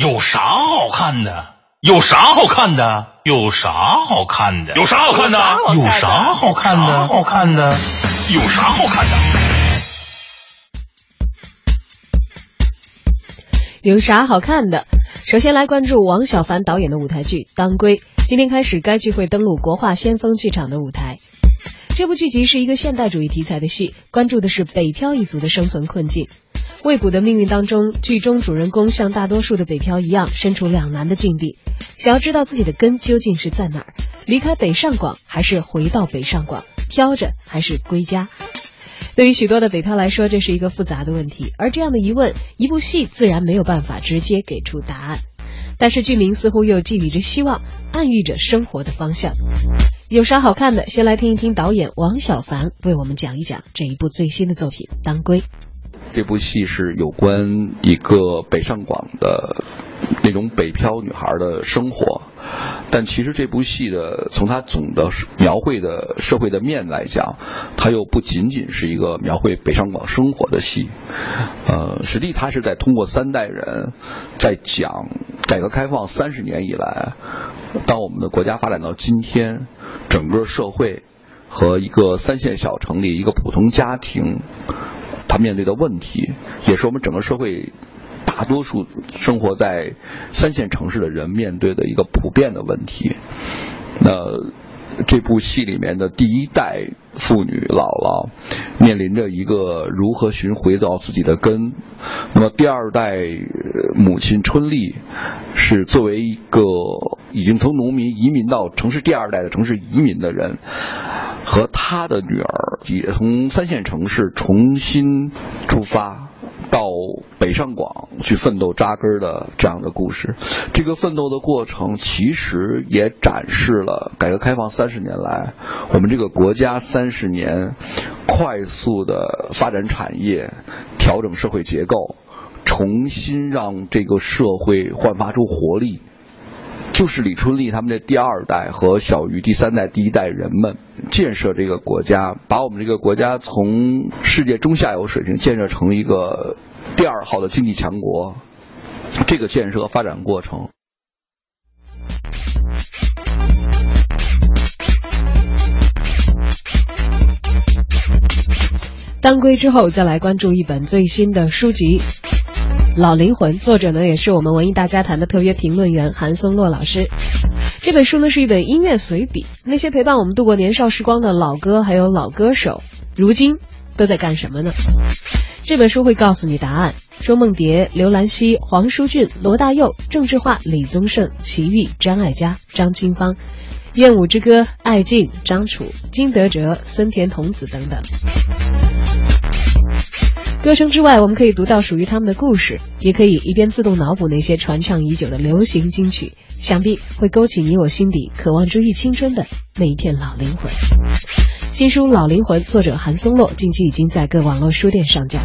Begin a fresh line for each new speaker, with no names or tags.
有啥好看的？有啥好看的？有啥好看的？
有啥好看的？
有啥好看的？好看的？
有啥好看的？
有啥好看的？首先来关注王小凡导演的舞台剧《当归》。今天开始，该剧会登陆国画先锋剧场的舞台。这部剧集是一个现代主义题材的戏，关注的是北漂一族的生存困境。未卜的命运当中，剧中主人公像大多数的北漂一样，身处两难的境地，想要知道自己的根究竟是在哪儿，离开北上广还是回到北上广，飘着还是归家。对于许多的北漂来说，这是一个复杂的问题，而这样的疑问，一部戏自然没有办法直接给出答案。但是剧名似乎又寄予着希望，暗喻着生活的方向。有啥好看的？先来听一听导演王小凡为我们讲一讲这一部最新的作品《当归》。
这部戏是有关一个北上广的那种北漂女孩的生活，但其实这部戏的从它总的描绘的社会的面来讲，它又不仅仅是一个描绘北上广生活的戏。呃，实际它是在通过三代人在讲改革开放三十年以来，当我们的国家发展到今天，整个社会和一个三线小城里一个普通家庭。他面对的问题，也是我们整个社会大多数生活在三线城市的人面对的一个普遍的问题。那这部戏里面的第一代妇女姥姥面临着一个如何寻回到自己的根。那么第二代母亲春丽是作为一个已经从农民移民到城市第二代的城市移民的人。和他的女儿也从三线城市重新出发，到北上广去奋斗扎根的这样的故事。这个奋斗的过程，其实也展示了改革开放三十年来，我们这个国家三十年快速的发展产业，调整社会结构，重新让这个社会焕发出活力。就是李春丽他们的第二代和小于第三代、第一代人们建设这个国家，把我们这个国家从世界中下游水平建设成一个第二号的经济强国。这个建设发展过程。
当归之后，再来关注一本最新的书籍。老灵魂，作者呢也是我们文艺大家谈的特约评论员韩松洛老师。这本书呢是一本音乐随笔，那些陪伴我们度过年少时光的老歌还有老歌手，如今都在干什么呢？这本书会告诉你答案。周梦蝶、刘兰希、黄舒骏、罗大佑、郑智化、李宗盛、齐豫、张艾嘉、张清芳、燕舞之歌、艾敬、张楚、金德哲、森田童子等等。歌声之外，我们可以读到属于他们的故事，也可以一边自动脑补那些传唱已久的流行金曲，想必会勾起你我心底渴望追忆青春的那一片老灵魂。新书《老灵魂》，作者韩松洛，近期已经在各网络书店上架。